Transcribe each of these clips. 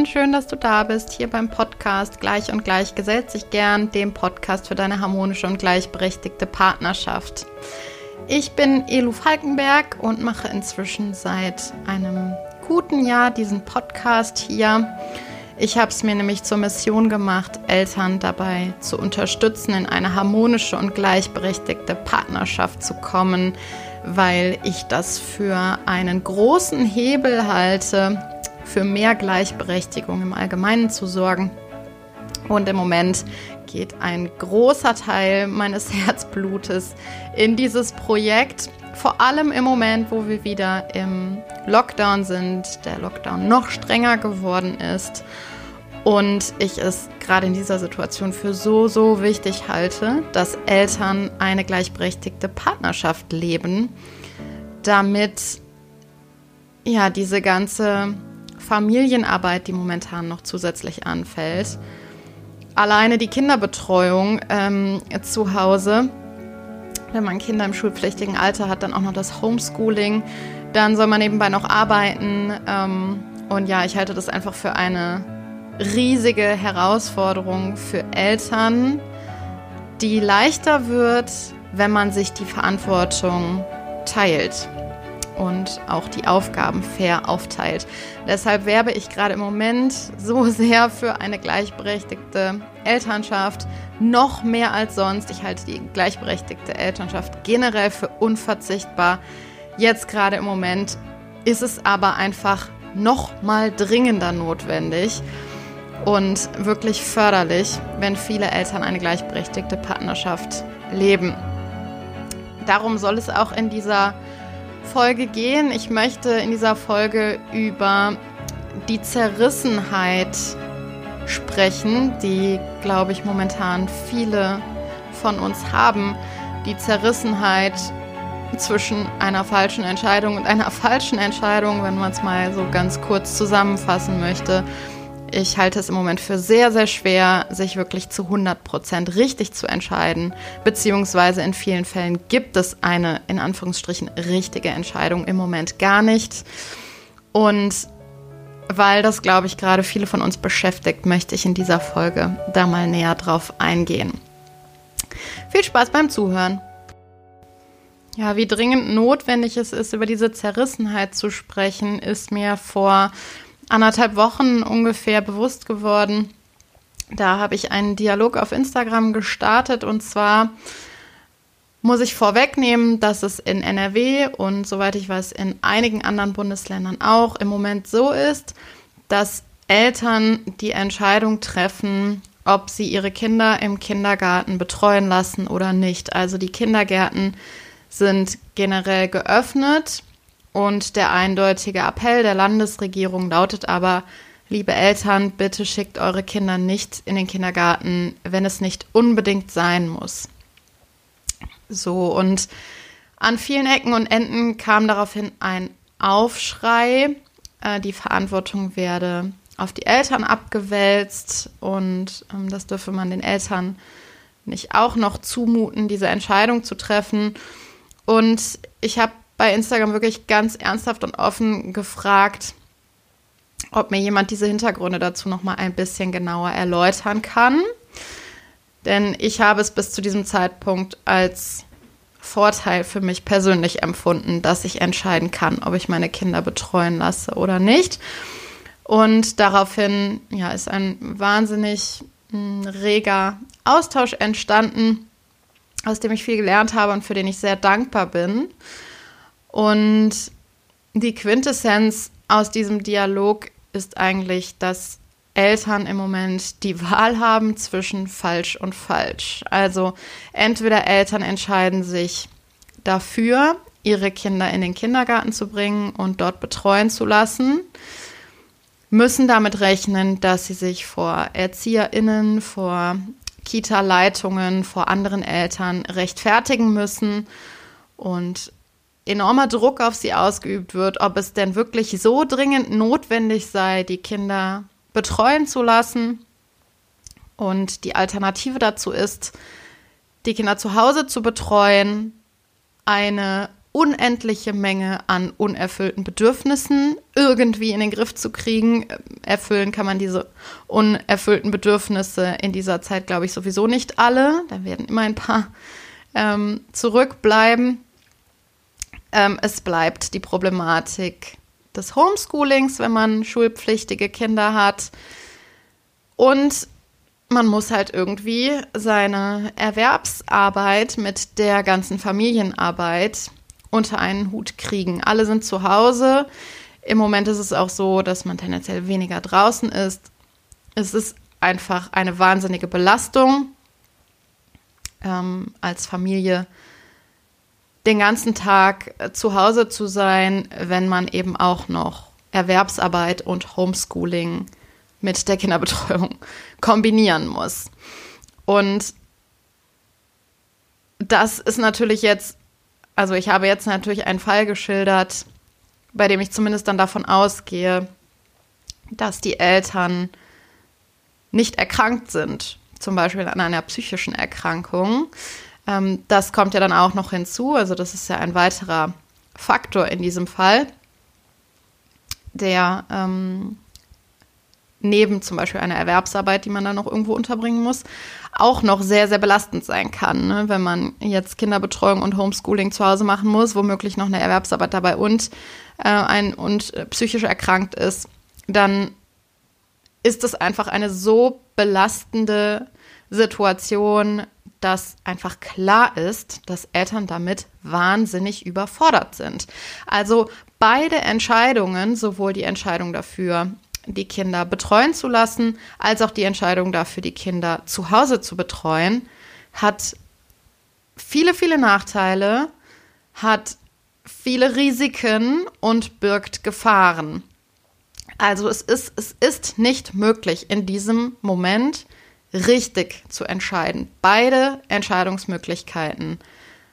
und schön, dass du da bist, hier beim Podcast Gleich und Gleich gesellt sich gern, dem Podcast für deine harmonische und gleichberechtigte Partnerschaft. Ich bin Elu Falkenberg und mache inzwischen seit einem guten Jahr diesen Podcast hier. Ich habe es mir nämlich zur Mission gemacht, Eltern dabei zu unterstützen, in eine harmonische und gleichberechtigte Partnerschaft zu kommen, weil ich das für einen großen Hebel halte, für mehr Gleichberechtigung im Allgemeinen zu sorgen. Und im Moment geht ein großer Teil meines Herzblutes in dieses Projekt. Vor allem im Moment, wo wir wieder im Lockdown sind, der Lockdown noch strenger geworden ist und ich es gerade in dieser Situation für so, so wichtig halte, dass Eltern eine gleichberechtigte Partnerschaft leben, damit ja diese ganze Familienarbeit, die momentan noch zusätzlich anfällt, alleine die Kinderbetreuung ähm, zu Hause, wenn man Kinder im schulpflichtigen Alter hat, dann auch noch das Homeschooling, dann soll man nebenbei noch arbeiten. Ähm, und ja, ich halte das einfach für eine riesige Herausforderung für Eltern, die leichter wird, wenn man sich die Verantwortung teilt und auch die Aufgaben fair aufteilt. Deshalb werbe ich gerade im Moment so sehr für eine gleichberechtigte Elternschaft, noch mehr als sonst. Ich halte die gleichberechtigte Elternschaft generell für unverzichtbar. Jetzt gerade im Moment ist es aber einfach noch mal dringender notwendig und wirklich förderlich, wenn viele Eltern eine gleichberechtigte Partnerschaft leben. Darum soll es auch in dieser Folge gehen. Ich möchte in dieser Folge über die Zerrissenheit sprechen, die, glaube ich, momentan viele von uns haben. Die Zerrissenheit zwischen einer falschen Entscheidung und einer falschen Entscheidung, wenn man es mal so ganz kurz zusammenfassen möchte. Ich halte es im Moment für sehr, sehr schwer, sich wirklich zu 100 Prozent richtig zu entscheiden. Beziehungsweise in vielen Fällen gibt es eine, in Anführungsstrichen, richtige Entscheidung im Moment gar nicht. Und weil das, glaube ich, gerade viele von uns beschäftigt, möchte ich in dieser Folge da mal näher drauf eingehen. Viel Spaß beim Zuhören. Ja, wie dringend notwendig es ist, über diese Zerrissenheit zu sprechen, ist mir vor anderthalb Wochen ungefähr bewusst geworden. Da habe ich einen Dialog auf Instagram gestartet und zwar muss ich vorwegnehmen, dass es in NRW und soweit ich weiß in einigen anderen Bundesländern auch im Moment so ist, dass Eltern die Entscheidung treffen, ob sie ihre Kinder im Kindergarten betreuen lassen oder nicht. Also die Kindergärten sind generell geöffnet und der eindeutige Appell der Landesregierung lautet aber, liebe Eltern, bitte schickt eure Kinder nicht in den Kindergarten, wenn es nicht unbedingt sein muss. So, und an vielen Ecken und Enden kam daraufhin ein Aufschrei, äh, die Verantwortung werde auf die Eltern abgewälzt und ähm, das dürfe man den Eltern nicht auch noch zumuten, diese Entscheidung zu treffen. Und ich habe bei Instagram wirklich ganz ernsthaft und offen gefragt, ob mir jemand diese Hintergründe dazu noch mal ein bisschen genauer erläutern kann. Denn ich habe es bis zu diesem Zeitpunkt als Vorteil für mich persönlich empfunden, dass ich entscheiden kann, ob ich meine Kinder betreuen lasse oder nicht. Und daraufhin ja, ist ein wahnsinnig hm, reger Austausch entstanden, aus dem ich viel gelernt habe und für den ich sehr dankbar bin. Und die Quintessenz aus diesem Dialog ist eigentlich, dass Eltern im Moment die Wahl haben zwischen falsch und falsch. Also entweder Eltern entscheiden sich dafür, ihre Kinder in den Kindergarten zu bringen und dort betreuen zu lassen, müssen damit rechnen, dass sie sich vor Erzieherinnen, vor Kita-Leitungen, vor anderen Eltern rechtfertigen müssen und enormer Druck auf sie ausgeübt wird, ob es denn wirklich so dringend notwendig sei, die Kinder betreuen zu lassen. Und die Alternative dazu ist, die Kinder zu Hause zu betreuen, eine unendliche Menge an unerfüllten Bedürfnissen irgendwie in den Griff zu kriegen. Erfüllen kann man diese unerfüllten Bedürfnisse in dieser Zeit, glaube ich, sowieso nicht alle. Da werden immer ein paar ähm, zurückbleiben. Ähm, es bleibt die Problematik des Homeschoolings, wenn man schulpflichtige Kinder hat. Und man muss halt irgendwie seine Erwerbsarbeit mit der ganzen Familienarbeit unter einen Hut kriegen. Alle sind zu Hause. Im Moment ist es auch so, dass man tendenziell weniger draußen ist. Es ist einfach eine wahnsinnige Belastung ähm, als Familie den ganzen Tag äh, zu Hause zu sein, wenn man eben auch noch Erwerbsarbeit und Homeschooling mit der Kinderbetreuung kombinieren muss. Und das ist natürlich jetzt also ich habe jetzt natürlich einen Fall geschildert, bei dem ich zumindest dann davon ausgehe, dass die Eltern nicht erkrankt sind, zum Beispiel an einer psychischen Erkrankung. Ähm, das kommt ja dann auch noch hinzu, also das ist ja ein weiterer Faktor in diesem Fall, der ähm, neben zum Beispiel einer Erwerbsarbeit, die man dann noch irgendwo unterbringen muss, auch noch sehr, sehr belastend sein kann, ne? wenn man jetzt Kinderbetreuung und Homeschooling zu Hause machen muss, womöglich noch eine Erwerbsarbeit dabei und, äh, ein, und äh, psychisch erkrankt ist, dann ist es einfach eine so belastende Situation, dass einfach klar ist, dass Eltern damit wahnsinnig überfordert sind. Also beide Entscheidungen, sowohl die Entscheidung dafür, die Kinder betreuen zu lassen, als auch die Entscheidung dafür, die Kinder zu Hause zu betreuen, hat viele, viele Nachteile, hat viele Risiken und birgt Gefahren. Also es ist, es ist nicht möglich, in diesem Moment richtig zu entscheiden. Beide Entscheidungsmöglichkeiten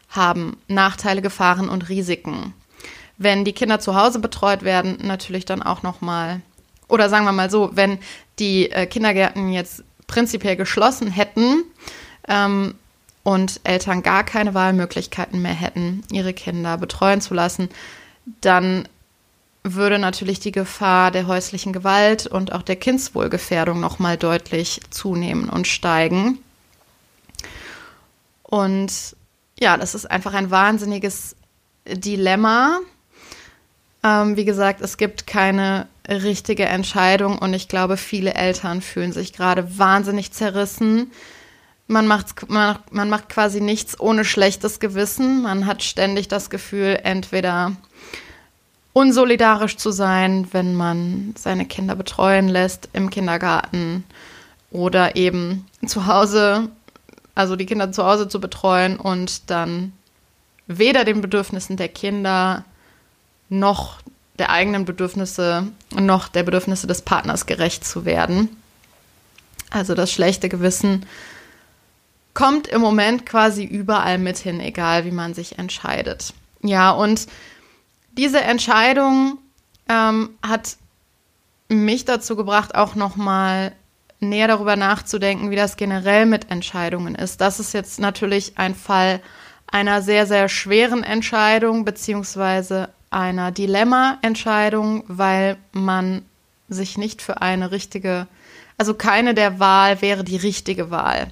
haben Nachteile, Gefahren und Risiken. Wenn die Kinder zu Hause betreut werden, natürlich dann auch noch mal oder sagen wir mal so, wenn die äh, Kindergärten jetzt prinzipiell geschlossen hätten ähm, und Eltern gar keine Wahlmöglichkeiten mehr hätten, ihre Kinder betreuen zu lassen, dann würde natürlich die Gefahr der häuslichen Gewalt und auch der Kindswohlgefährdung nochmal deutlich zunehmen und steigen. Und ja, das ist einfach ein wahnsinniges Dilemma. Ähm, wie gesagt, es gibt keine richtige Entscheidung und ich glaube, viele Eltern fühlen sich gerade wahnsinnig zerrissen. Man macht, man, man macht quasi nichts ohne schlechtes Gewissen. Man hat ständig das Gefühl, entweder unsolidarisch zu sein, wenn man seine Kinder betreuen lässt im Kindergarten oder eben zu Hause, also die Kinder zu Hause zu betreuen und dann weder den Bedürfnissen der Kinder noch der eigenen Bedürfnisse noch der Bedürfnisse des Partners gerecht zu werden. Also das schlechte Gewissen kommt im Moment quasi überall mit hin, egal wie man sich entscheidet. Ja, und diese Entscheidung ähm, hat mich dazu gebracht, auch nochmal näher darüber nachzudenken, wie das generell mit Entscheidungen ist. Das ist jetzt natürlich ein Fall einer sehr, sehr schweren Entscheidung, beziehungsweise einer Dilemma-Entscheidung, weil man sich nicht für eine richtige, also keine der Wahl wäre die richtige Wahl.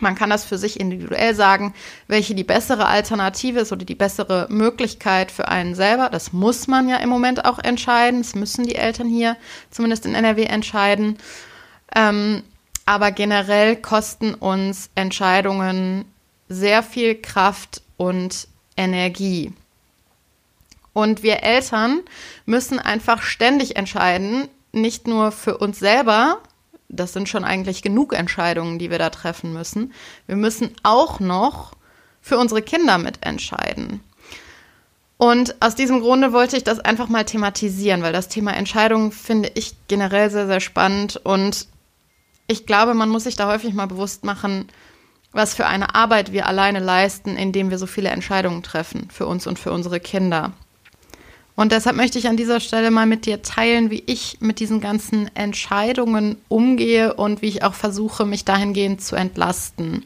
Man kann das für sich individuell sagen, welche die bessere Alternative ist oder die bessere Möglichkeit für einen selber. Das muss man ja im Moment auch entscheiden. Das müssen die Eltern hier zumindest in NRW entscheiden. Ähm, aber generell kosten uns Entscheidungen sehr viel Kraft und Energie. Und wir Eltern müssen einfach ständig entscheiden, nicht nur für uns selber, das sind schon eigentlich genug Entscheidungen, die wir da treffen müssen, wir müssen auch noch für unsere Kinder mitentscheiden. Und aus diesem Grunde wollte ich das einfach mal thematisieren, weil das Thema Entscheidungen finde ich generell sehr, sehr spannend und ich glaube, man muss sich da häufig mal bewusst machen, was für eine Arbeit wir alleine leisten, indem wir so viele Entscheidungen treffen für uns und für unsere Kinder. Und deshalb möchte ich an dieser Stelle mal mit dir teilen, wie ich mit diesen ganzen Entscheidungen umgehe und wie ich auch versuche, mich dahingehend zu entlasten.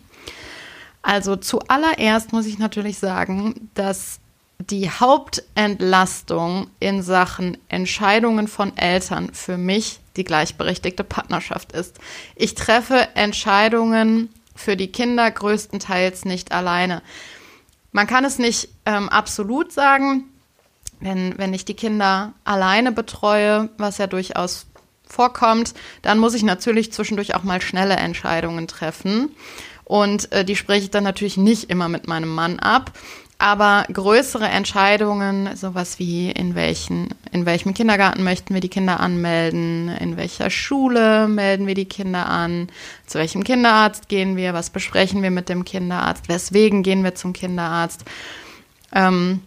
Also zuallererst muss ich natürlich sagen, dass die Hauptentlastung in Sachen Entscheidungen von Eltern für mich die gleichberechtigte Partnerschaft ist. Ich treffe Entscheidungen für die Kinder größtenteils nicht alleine. Man kann es nicht ähm, absolut sagen, wenn, wenn ich die Kinder alleine betreue, was ja durchaus vorkommt, dann muss ich natürlich zwischendurch auch mal schnelle Entscheidungen treffen. Und äh, die spreche ich dann natürlich nicht immer mit meinem Mann ab. Aber größere Entscheidungen, sowas wie in welchen, in welchem Kindergarten möchten wir die Kinder anmelden, in welcher Schule melden wir die Kinder an, zu welchem Kinderarzt gehen wir, was besprechen wir mit dem Kinderarzt, weswegen gehen wir zum Kinderarzt. Ähm,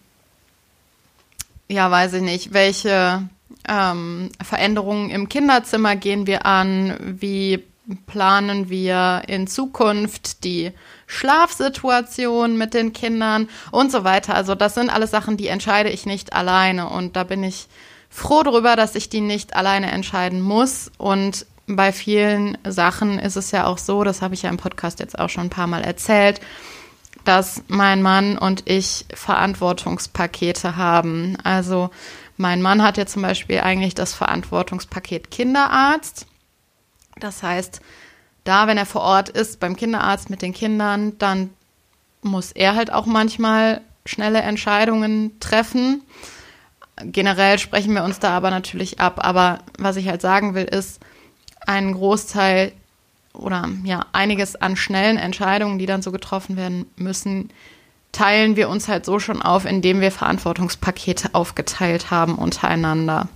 ja, weiß ich nicht, welche ähm, Veränderungen im Kinderzimmer gehen wir an, wie planen wir in Zukunft die Schlafsituation mit den Kindern und so weiter. Also das sind alles Sachen, die entscheide ich nicht alleine und da bin ich froh darüber, dass ich die nicht alleine entscheiden muss und bei vielen Sachen ist es ja auch so, das habe ich ja im Podcast jetzt auch schon ein paar Mal erzählt, dass mein Mann und ich Verantwortungspakete haben. Also mein Mann hat ja zum Beispiel eigentlich das Verantwortungspaket Kinderarzt. Das heißt, da, wenn er vor Ort ist beim Kinderarzt mit den Kindern, dann muss er halt auch manchmal schnelle Entscheidungen treffen. Generell sprechen wir uns da aber natürlich ab. Aber was ich halt sagen will, ist, ein Großteil oder ja, einiges an schnellen Entscheidungen, die dann so getroffen werden müssen, teilen wir uns halt so schon auf, indem wir Verantwortungspakete aufgeteilt haben untereinander.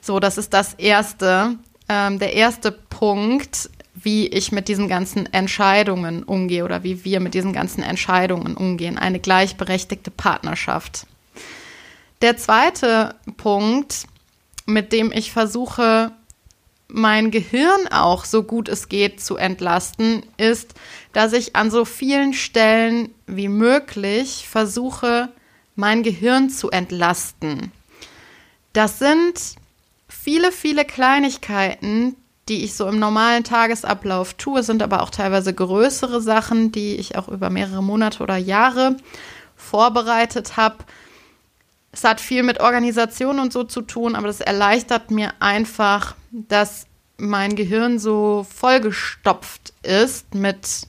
So, das ist das Erste ähm, der erste Punkt, wie ich mit diesen ganzen Entscheidungen umgehe oder wie wir mit diesen ganzen Entscheidungen umgehen. Eine gleichberechtigte Partnerschaft. Der zweite Punkt, mit dem ich versuche, mein Gehirn auch so gut es geht zu entlasten, ist, dass ich an so vielen Stellen wie möglich versuche, mein Gehirn zu entlasten. Das sind viele, viele Kleinigkeiten, die ich so im normalen Tagesablauf tue, sind aber auch teilweise größere Sachen, die ich auch über mehrere Monate oder Jahre vorbereitet habe. Es hat viel mit Organisation und so zu tun, aber das erleichtert mir einfach, dass mein Gehirn so vollgestopft ist mit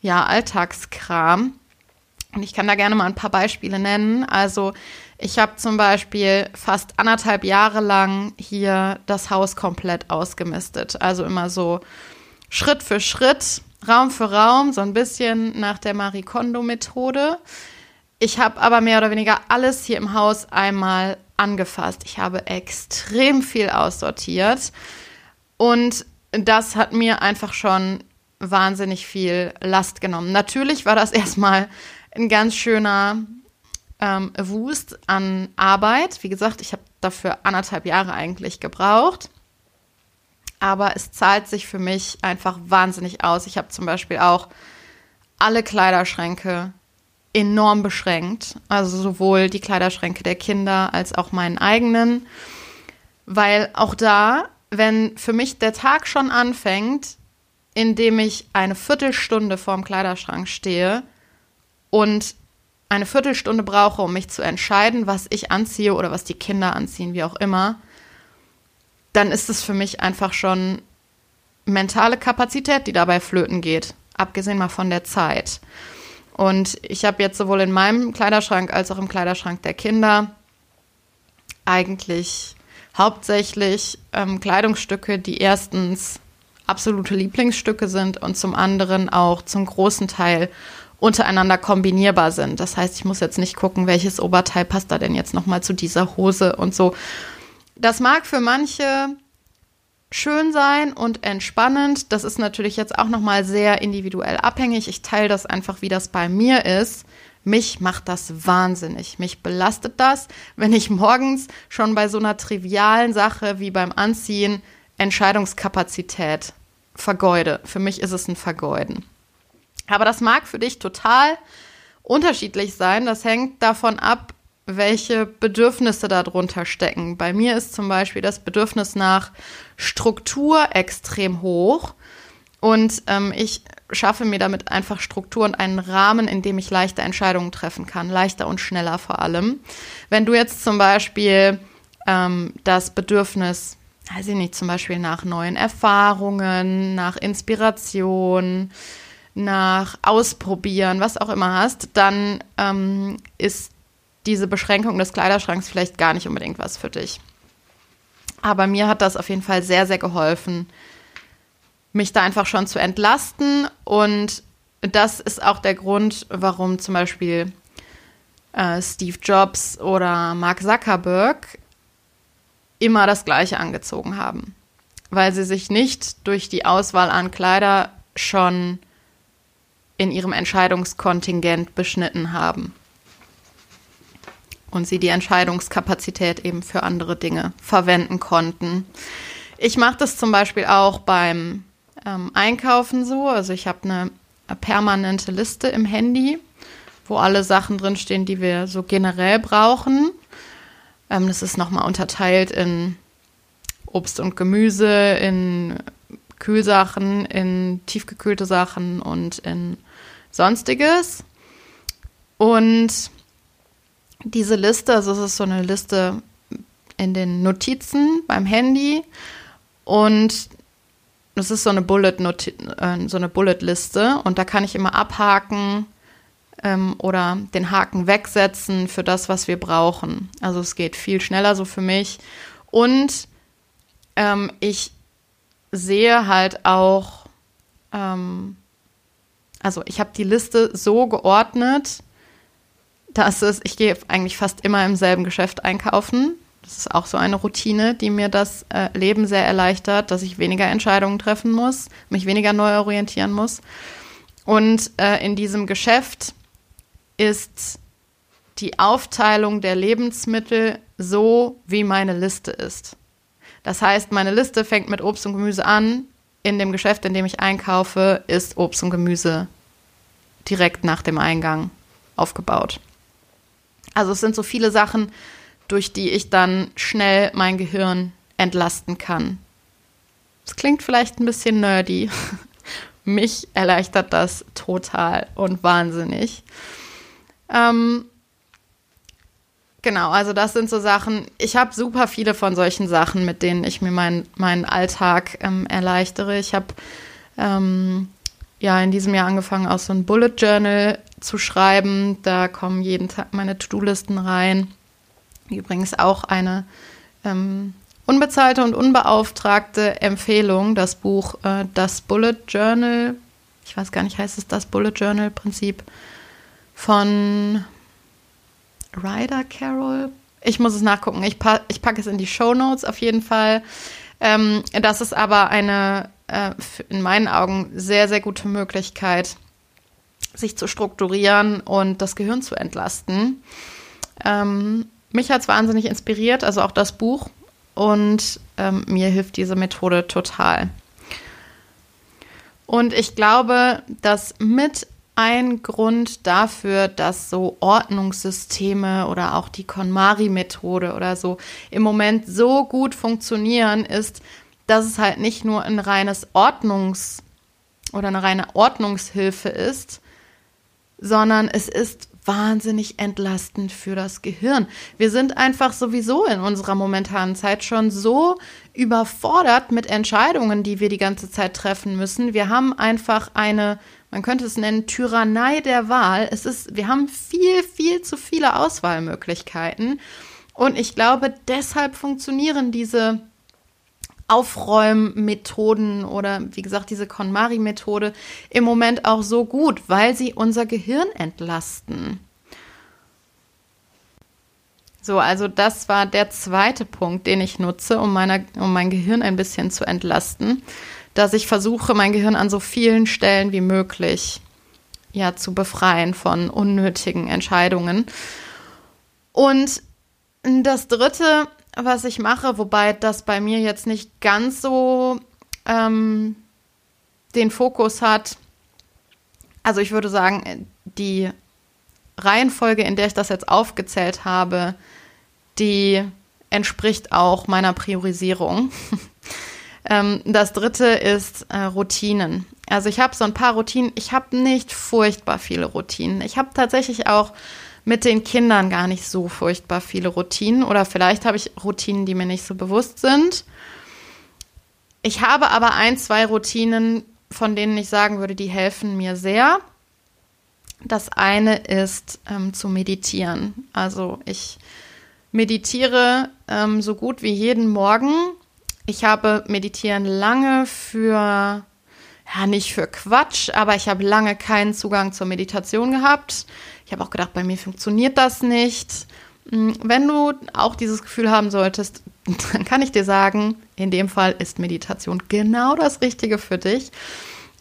ja, Alltagskram. Und ich kann da gerne mal ein paar Beispiele nennen. Also ich habe zum Beispiel fast anderthalb Jahre lang hier das Haus komplett ausgemistet. Also immer so Schritt für Schritt, Raum für Raum, so ein bisschen nach der Marie Kondo-Methode. Ich habe aber mehr oder weniger alles hier im Haus einmal angefasst. Ich habe extrem viel aussortiert und das hat mir einfach schon wahnsinnig viel Last genommen. Natürlich war das erstmal ein ganz schöner ähm, Wust an Arbeit. Wie gesagt, ich habe dafür anderthalb Jahre eigentlich gebraucht. Aber es zahlt sich für mich einfach wahnsinnig aus. Ich habe zum Beispiel auch alle Kleiderschränke enorm beschränkt. Also sowohl die Kleiderschränke der Kinder als auch meinen eigenen. Weil auch da, wenn für mich der Tag schon anfängt, indem ich eine Viertelstunde vorm Kleiderschrank stehe und eine Viertelstunde brauche, um mich zu entscheiden, was ich anziehe oder was die Kinder anziehen, wie auch immer, dann ist es für mich einfach schon mentale Kapazität, die dabei flöten geht, abgesehen mal von der Zeit. Und ich habe jetzt sowohl in meinem Kleiderschrank als auch im Kleiderschrank der Kinder eigentlich hauptsächlich ähm, Kleidungsstücke, die erstens absolute Lieblingsstücke sind und zum anderen auch zum großen Teil untereinander kombinierbar sind. Das heißt, ich muss jetzt nicht gucken, welches Oberteil passt da denn jetzt nochmal zu dieser Hose und so. Das mag für manche schön sein und entspannend. Das ist natürlich jetzt auch nochmal sehr individuell abhängig. Ich teile das einfach, wie das bei mir ist. Mich macht das wahnsinnig. Mich belastet das, wenn ich morgens schon bei so einer trivialen Sache wie beim Anziehen Entscheidungskapazität vergeude. Für mich ist es ein Vergeuden. Aber das mag für dich total unterschiedlich sein. Das hängt davon ab, welche Bedürfnisse darunter stecken. Bei mir ist zum Beispiel das Bedürfnis nach Struktur extrem hoch. Und ähm, ich schaffe mir damit einfach Struktur und einen Rahmen, in dem ich leichter Entscheidungen treffen kann, leichter und schneller vor allem. Wenn du jetzt zum Beispiel ähm, das Bedürfnis, weiß ich nicht, zum Beispiel nach neuen Erfahrungen, nach Inspiration, nach Ausprobieren, was auch immer hast, dann ähm, ist diese Beschränkung des Kleiderschranks vielleicht gar nicht unbedingt was für dich. Aber mir hat das auf jeden Fall sehr, sehr geholfen, mich da einfach schon zu entlasten. Und das ist auch der Grund, warum zum Beispiel äh, Steve Jobs oder Mark Zuckerberg immer das Gleiche angezogen haben. Weil sie sich nicht durch die Auswahl an Kleider schon in ihrem Entscheidungskontingent beschnitten haben. Und sie die Entscheidungskapazität eben für andere Dinge verwenden konnten. Ich mache das zum Beispiel auch beim ähm, Einkaufen so. Also ich habe eine, permanente Liste im Handy, wo alle Sachen drinstehen, die wir so generell brauchen. Ähm, das ist nochmal unterteilt in Obst und Gemüse, in Kühlsachen, in tiefgekühlte Sachen und in sonstiges. Und diese Liste, also es ist so eine Liste in den Notizen beim Handy und das ist so eine Bullet äh, so eine Bullet-Liste und da kann ich immer abhaken ähm, oder den Haken wegsetzen für das, was wir brauchen. Also es geht viel schneller so für mich. Und ähm, ich sehe halt auch, ähm, also ich habe die Liste so geordnet, dass es, ich gehe eigentlich fast immer im selben Geschäft einkaufen. Das ist auch so eine Routine, die mir das äh, Leben sehr erleichtert, dass ich weniger Entscheidungen treffen muss, mich weniger neu orientieren muss. Und äh, in diesem Geschäft ist die Aufteilung der Lebensmittel so, wie meine Liste ist. Das heißt, meine Liste fängt mit Obst und Gemüse an. In dem Geschäft, in dem ich einkaufe, ist Obst und Gemüse direkt nach dem Eingang aufgebaut. Also es sind so viele Sachen, durch die ich dann schnell mein Gehirn entlasten kann. Das klingt vielleicht ein bisschen nerdy. Mich erleichtert das total und wahnsinnig. Ähm, genau, also das sind so Sachen. Ich habe super viele von solchen Sachen, mit denen ich mir mein, meinen Alltag ähm, erleichtere. Ich habe ähm, ja in diesem Jahr angefangen, auch so ein Bullet Journal zu schreiben. Da kommen jeden Tag meine To-Do-Listen rein. Übrigens auch eine ähm, unbezahlte und unbeauftragte Empfehlung, das Buch äh, Das Bullet Journal, ich weiß gar nicht, heißt es das Bullet Journal Prinzip von Ryder Carroll. Ich muss es nachgucken. Ich, pa ich packe es in die Show Notes auf jeden Fall. Ähm, das ist aber eine äh, in meinen Augen sehr, sehr gute Möglichkeit, sich zu strukturieren und das Gehirn zu entlasten. Ähm, mich hat es wahnsinnig inspiriert, also auch das Buch. Und ähm, mir hilft diese Methode total. Und ich glaube, dass mit ein Grund dafür, dass so Ordnungssysteme oder auch die KonMari-Methode oder so im Moment so gut funktionieren, ist, dass es halt nicht nur ein reines Ordnungs- oder eine reine Ordnungshilfe ist, sondern es ist wahnsinnig entlastend für das Gehirn. Wir sind einfach sowieso in unserer momentanen Zeit schon so überfordert mit Entscheidungen, die wir die ganze Zeit treffen müssen. Wir haben einfach eine, man könnte es nennen, Tyrannei der Wahl. Es ist, wir haben viel, viel zu viele Auswahlmöglichkeiten. Und ich glaube, deshalb funktionieren diese Aufräummethoden oder wie gesagt diese KonMari-Methode im Moment auch so gut, weil sie unser Gehirn entlasten. So, also das war der zweite Punkt, den ich nutze, um, meiner, um mein Gehirn ein bisschen zu entlasten, dass ich versuche, mein Gehirn an so vielen Stellen wie möglich ja zu befreien von unnötigen Entscheidungen. Und das dritte was ich mache, wobei das bei mir jetzt nicht ganz so ähm, den Fokus hat. Also ich würde sagen, die Reihenfolge, in der ich das jetzt aufgezählt habe, die entspricht auch meiner Priorisierung. ähm, das dritte ist äh, Routinen. Also ich habe so ein paar Routinen. Ich habe nicht furchtbar viele Routinen. Ich habe tatsächlich auch mit den Kindern gar nicht so furchtbar viele Routinen. Oder vielleicht habe ich Routinen, die mir nicht so bewusst sind. Ich habe aber ein, zwei Routinen, von denen ich sagen würde, die helfen mir sehr. Das eine ist ähm, zu meditieren. Also ich meditiere ähm, so gut wie jeden Morgen. Ich habe Meditieren lange für, ja, nicht für Quatsch, aber ich habe lange keinen Zugang zur Meditation gehabt. Ich habe auch gedacht, bei mir funktioniert das nicht. Hm, wenn du auch dieses Gefühl haben solltest, dann kann ich dir sagen, in dem Fall ist Meditation genau das Richtige für dich.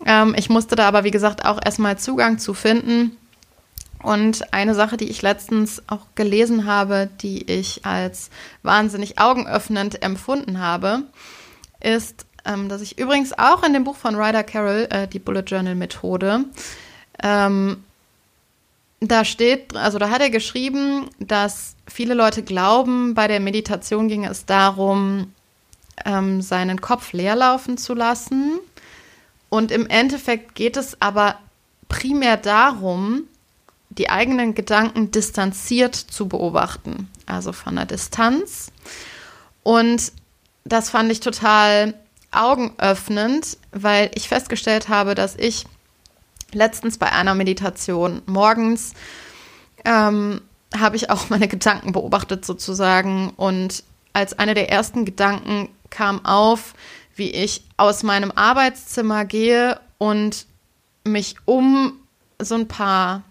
Ähm, ich musste da aber, wie gesagt, auch erstmal Zugang zu finden. Und eine Sache, die ich letztens auch gelesen habe, die ich als wahnsinnig augenöffnend empfunden habe, ist, ähm, dass ich übrigens auch in dem Buch von Ryder Carroll, äh, die Bullet Journal Methode, ähm, da steht, also da hat er geschrieben, dass viele Leute glauben, bei der Meditation ging es darum, ähm, seinen Kopf leerlaufen zu lassen und im Endeffekt geht es aber primär darum, die eigenen Gedanken distanziert zu beobachten, also von der Distanz. Und das fand ich total augenöffnend, weil ich festgestellt habe, dass ich letztens bei einer Meditation morgens ähm, habe ich auch meine Gedanken beobachtet sozusagen und als eine der ersten Gedanken kam auf, wie ich aus meinem Arbeitszimmer gehe und mich um so ein paar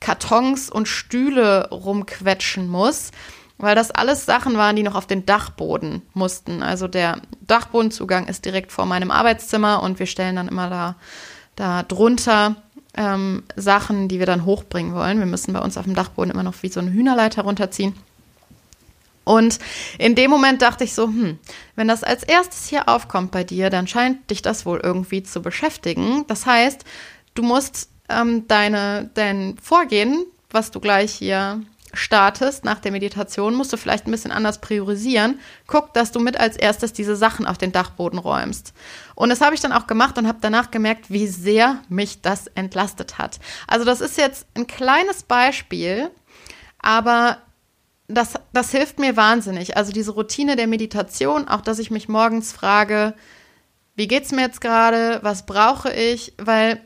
Kartons und Stühle rumquetschen muss, weil das alles Sachen waren, die noch auf den Dachboden mussten. Also der Dachbodenzugang ist direkt vor meinem Arbeitszimmer und wir stellen dann immer da, da drunter ähm, Sachen, die wir dann hochbringen wollen. Wir müssen bei uns auf dem Dachboden immer noch wie so eine Hühnerleiter runterziehen. Und in dem Moment dachte ich so, hm, wenn das als erstes hier aufkommt bei dir, dann scheint dich das wohl irgendwie zu beschäftigen. Das heißt, du musst ähm, deine, dein Vorgehen, was du gleich hier startest nach der Meditation, musst du vielleicht ein bisschen anders priorisieren. Guck, dass du mit als erstes diese Sachen auf den Dachboden räumst. Und das habe ich dann auch gemacht und habe danach gemerkt, wie sehr mich das entlastet hat. Also das ist jetzt ein kleines Beispiel, aber das, das hilft mir wahnsinnig. Also diese Routine der Meditation, auch dass ich mich morgens frage, wie geht's mir jetzt gerade, was brauche ich, weil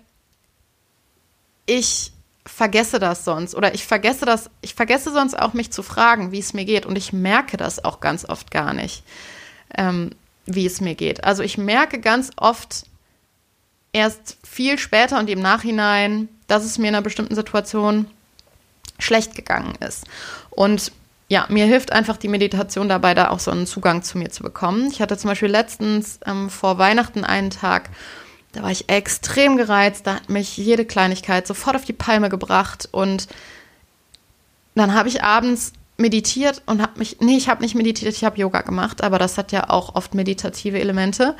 ich vergesse das sonst oder ich vergesse das, ich vergesse sonst auch mich zu fragen, wie es mir geht und ich merke das auch ganz oft gar nicht, ähm, wie es mir geht. Also ich merke ganz oft erst viel später und im Nachhinein, dass es mir in einer bestimmten Situation schlecht gegangen ist. Und ja, mir hilft einfach die Meditation dabei, da auch so einen Zugang zu mir zu bekommen. Ich hatte zum Beispiel letztens ähm, vor Weihnachten einen Tag, da war ich extrem gereizt, da hat mich jede Kleinigkeit sofort auf die Palme gebracht und dann habe ich abends meditiert und habe mich, nee, ich habe nicht meditiert, ich habe Yoga gemacht, aber das hat ja auch oft meditative Elemente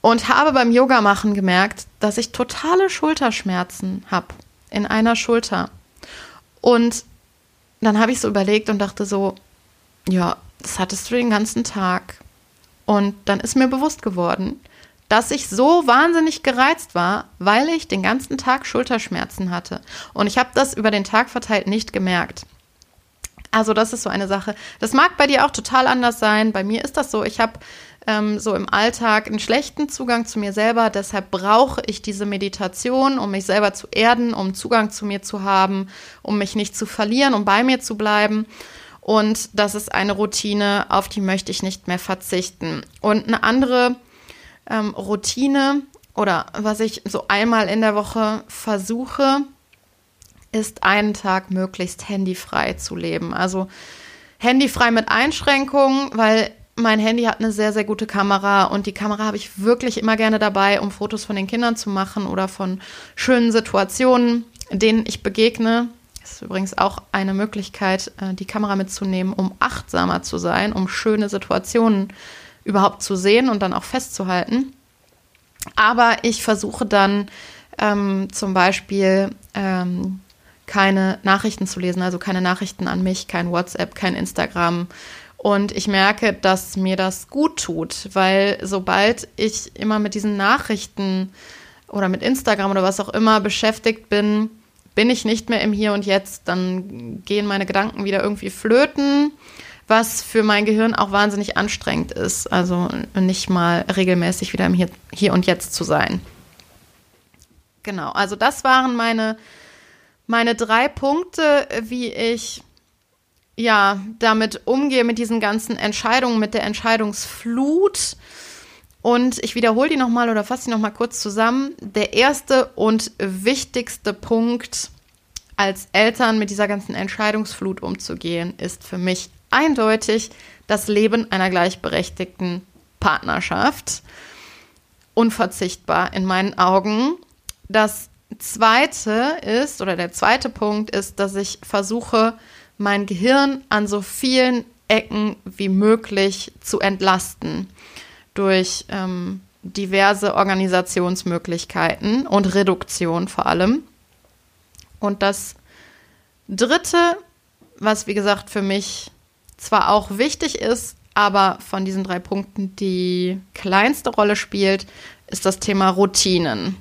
und habe beim Yoga machen gemerkt, dass ich totale Schulterschmerzen habe in einer Schulter. Und dann habe ich so überlegt und dachte so, ja, das hattest du den ganzen Tag. Und dann ist mir bewusst geworden, dass ich so wahnsinnig gereizt war, weil ich den ganzen Tag Schulterschmerzen hatte. Und ich habe das über den Tag verteilt nicht gemerkt. Also das ist so eine Sache. Das mag bei dir auch total anders sein. Bei mir ist das so. Ich habe ähm, so im Alltag einen schlechten Zugang zu mir selber. Deshalb brauche ich diese Meditation, um mich selber zu erden, um Zugang zu mir zu haben, um mich nicht zu verlieren, um bei mir zu bleiben. Und das ist eine Routine, auf die möchte ich nicht mehr verzichten. Und eine andere ähm, Routine oder was ich so einmal in der Woche versuche, ist einen Tag möglichst handyfrei zu leben. Also handyfrei mit Einschränkungen, weil mein Handy hat eine sehr, sehr gute Kamera und die Kamera habe ich wirklich immer gerne dabei, um Fotos von den Kindern zu machen oder von schönen Situationen, denen ich begegne. Das ist übrigens auch eine Möglichkeit, äh, die Kamera mitzunehmen, um achtsamer zu sein, um schöne Situationen überhaupt zu sehen und dann auch festzuhalten. Aber ich versuche dann ähm, zum Beispiel ähm, keine Nachrichten zu lesen, also keine Nachrichten an mich, kein WhatsApp, kein Instagram, und ich merke, dass mir das gut tut, weil sobald ich immer mit diesen Nachrichten oder mit Instagram oder was auch immer beschäftigt bin, bin ich nicht mehr im Hier und Jetzt. Dann gehen meine Gedanken wieder irgendwie flöten, was für mein Gehirn auch wahnsinnig anstrengend ist. Also nicht mal regelmäßig wieder im Hier, Hier und Jetzt zu sein. Genau, also das waren meine, meine drei Punkte, wie ich ja damit umgehe mit diesen ganzen Entscheidungen, mit der Entscheidungsflut. Und ich wiederhole die nochmal oder fasse die nochmal kurz zusammen. Der erste und wichtigste Punkt als Eltern mit dieser ganzen Entscheidungsflut umzugehen, ist für mich eindeutig das Leben einer gleichberechtigten Partnerschaft. Unverzichtbar in meinen Augen. Das zweite ist, oder der zweite Punkt ist, dass ich versuche, mein Gehirn an so vielen Ecken wie möglich zu entlasten durch ähm, diverse Organisationsmöglichkeiten und Reduktion vor allem. Und das Dritte, was wie gesagt für mich zwar auch wichtig ist, aber von diesen drei Punkten die kleinste Rolle spielt, ist das Thema Routinen.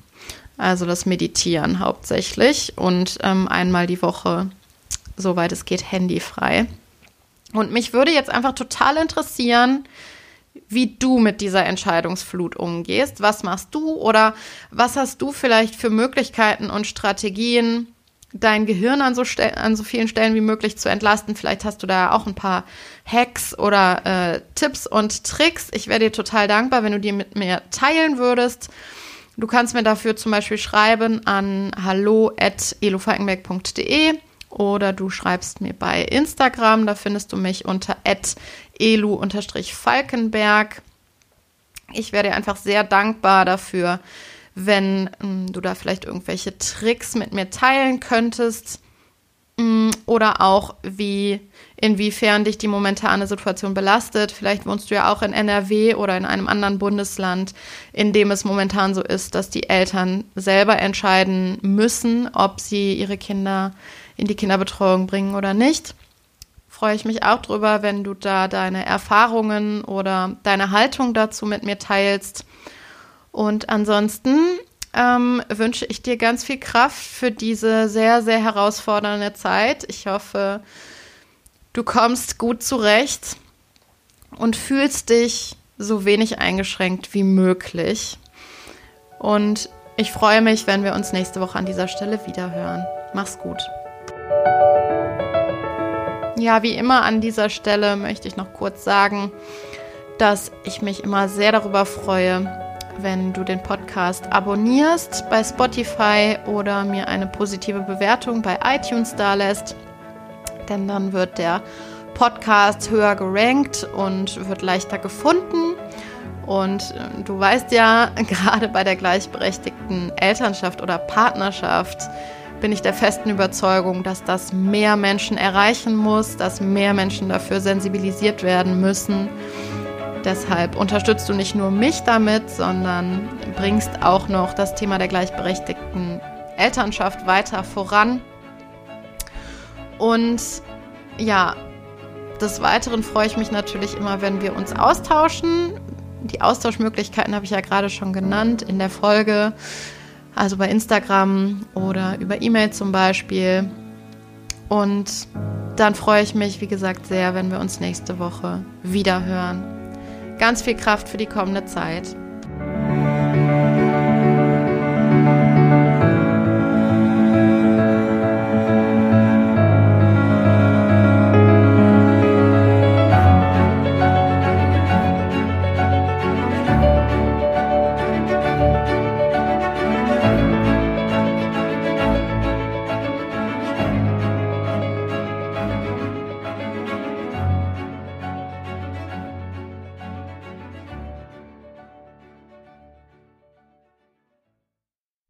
Also das Meditieren hauptsächlich und ähm, einmal die Woche, soweit es geht, handyfrei. Und mich würde jetzt einfach total interessieren, wie du mit dieser Entscheidungsflut umgehst. Was machst du oder was hast du vielleicht für Möglichkeiten und Strategien, dein Gehirn an so, an so vielen Stellen wie möglich zu entlasten? Vielleicht hast du da auch ein paar Hacks oder äh, Tipps und Tricks. Ich wäre dir total dankbar, wenn du die mit mir teilen würdest. Du kannst mir dafür zum Beispiel schreiben an hallo.elofalkenberg.de oder du schreibst mir bei Instagram, da findest du mich unter elu-falkenberg. Ich wäre dir einfach sehr dankbar dafür, wenn ähm, du da vielleicht irgendwelche Tricks mit mir teilen könntest mm, oder auch wie inwiefern dich die momentane Situation belastet. Vielleicht wohnst du ja auch in NRW oder in einem anderen Bundesland, in dem es momentan so ist, dass die Eltern selber entscheiden müssen, ob sie ihre Kinder in die Kinderbetreuung bringen oder nicht. Freue ich mich auch drüber, wenn du da deine Erfahrungen oder deine Haltung dazu mit mir teilst. Und ansonsten ähm, wünsche ich dir ganz viel Kraft für diese sehr, sehr herausfordernde Zeit. Ich hoffe, du kommst gut zurecht und fühlst dich so wenig eingeschränkt wie möglich. Und ich freue mich, wenn wir uns nächste Woche an dieser Stelle wieder hören. Mach's gut. Ja, wie immer an dieser Stelle möchte ich noch kurz sagen, dass ich mich immer sehr darüber freue, wenn du den Podcast abonnierst bei Spotify oder mir eine positive Bewertung bei iTunes dalässt. Denn dann wird der Podcast höher gerankt und wird leichter gefunden. Und äh, du weißt ja, gerade bei der gleichberechtigten Elternschaft oder Partnerschaft bin ich der festen Überzeugung, dass das mehr Menschen erreichen muss, dass mehr Menschen dafür sensibilisiert werden müssen. Deshalb unterstützt du nicht nur mich damit, sondern bringst auch noch das Thema der gleichberechtigten Elternschaft weiter voran. Und ja, des Weiteren freue ich mich natürlich immer, wenn wir uns austauschen. Die Austauschmöglichkeiten habe ich ja gerade schon genannt in der Folge also bei Instagram oder über E-Mail zum Beispiel. Und dann freue ich mich, wie gesagt, sehr, wenn wir uns nächste Woche wieder hören. Ganz viel Kraft für die kommende Zeit.